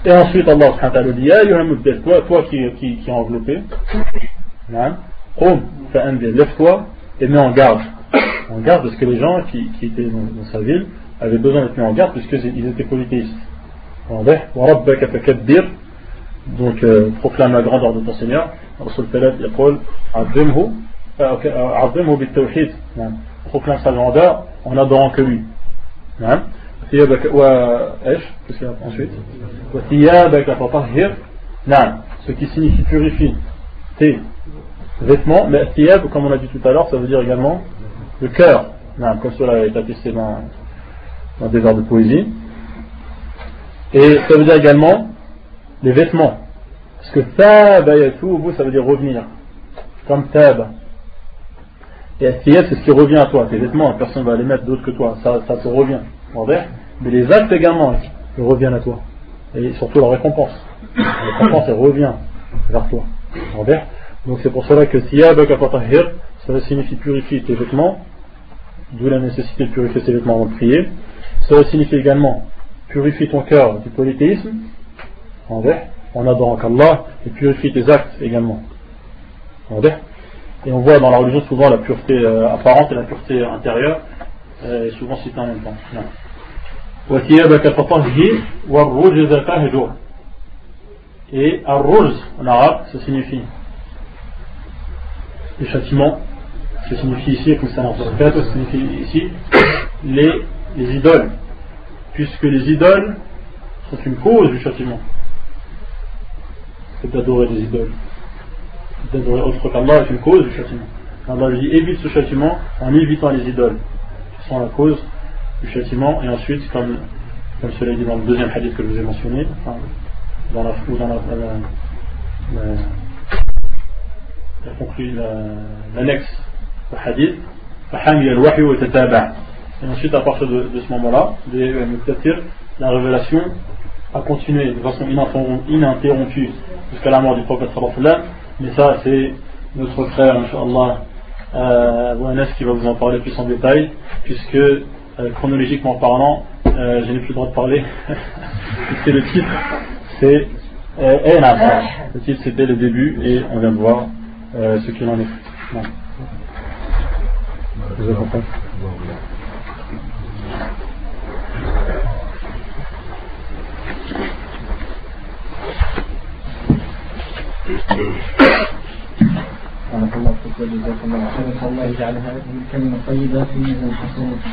Et ensuite, Allah subhanahu dit toi, toi qui, qui, qui est enveloppé, lève-toi et mets en garde. En garde parce que les gens qui, qui étaient dans, sa ville avaient besoin d'être mis en garde puisqu'ils étaient polythéistes Donc, euh, proclame la grandeur de ton Seigneur. Rasul Talat يقول عظمه عظمه بالتوحيد proclame sa grandeur en adorant que lui. ثيابك وإيش Qu'est-ce qu'il y a ensuite وثيابك فطهر نعم ce qui signifie purifie tes vêtements mais thiyab comme on a dit tout à l'heure ça veut dire également le cœur نعم comme cela est attesté dans, dans des vers de poésie et ça veut dire également les vêtements. Parce que thaba yatubu ça veut dire revenir. Comme tab et thiyab c'est ce qui revient à toi. Tes vêtements personne ne va les mettre d'autre que toi. Ça, ça te revient. Mais les actes également reviennent à toi. Et surtout la récompense. La récompense elle revient vers toi. Donc c'est pour cela que ça signifie purifier tes vêtements, d'où la nécessité de purifier ses vêtements avant de prier. Ça signifie également purifier ton cœur du polythéisme, en adorant qu'Allah, et purifier tes actes également. Et on voit dans la religion souvent la pureté euh, apparente et la pureté intérieure, euh, souvent citées en même temps. Et ar-rujz en arabe, ça signifie les châtiments, ça signifie ici, ça ça signifie ici les idoles, puisque les idoles sont une cause du châtiment. C'est d'adorer les idoles. D'adorer autre qu'Allah est une cause du châtiment. Allah dit évite ce châtiment en évitant les idoles, qui sont la cause du châtiment, et ensuite, comme, comme cela est dit dans le deuxième hadith que je vous ai mentionné, enfin, dans la, ou dans la, la, l'annexe du hadith, et ensuite, à partir de, ce moment-là, la révélation a continué de façon ininterrompue jusqu'à la mort du prophète sallallahu mais ça c'est notre frère, Inch'Allah, euh, qui va vous en parler plus en détail, puisque euh, chronologiquement parlant, euh, je n'ai plus le droit de parler, puisque le titre c'est euh, le titre c'était le début et on vient de voir euh, ce qu'il en est. بارك الله فيك وجزاك الله خيرا. الله يجعل هذه الكلمة طيبة في ميزان حسناتك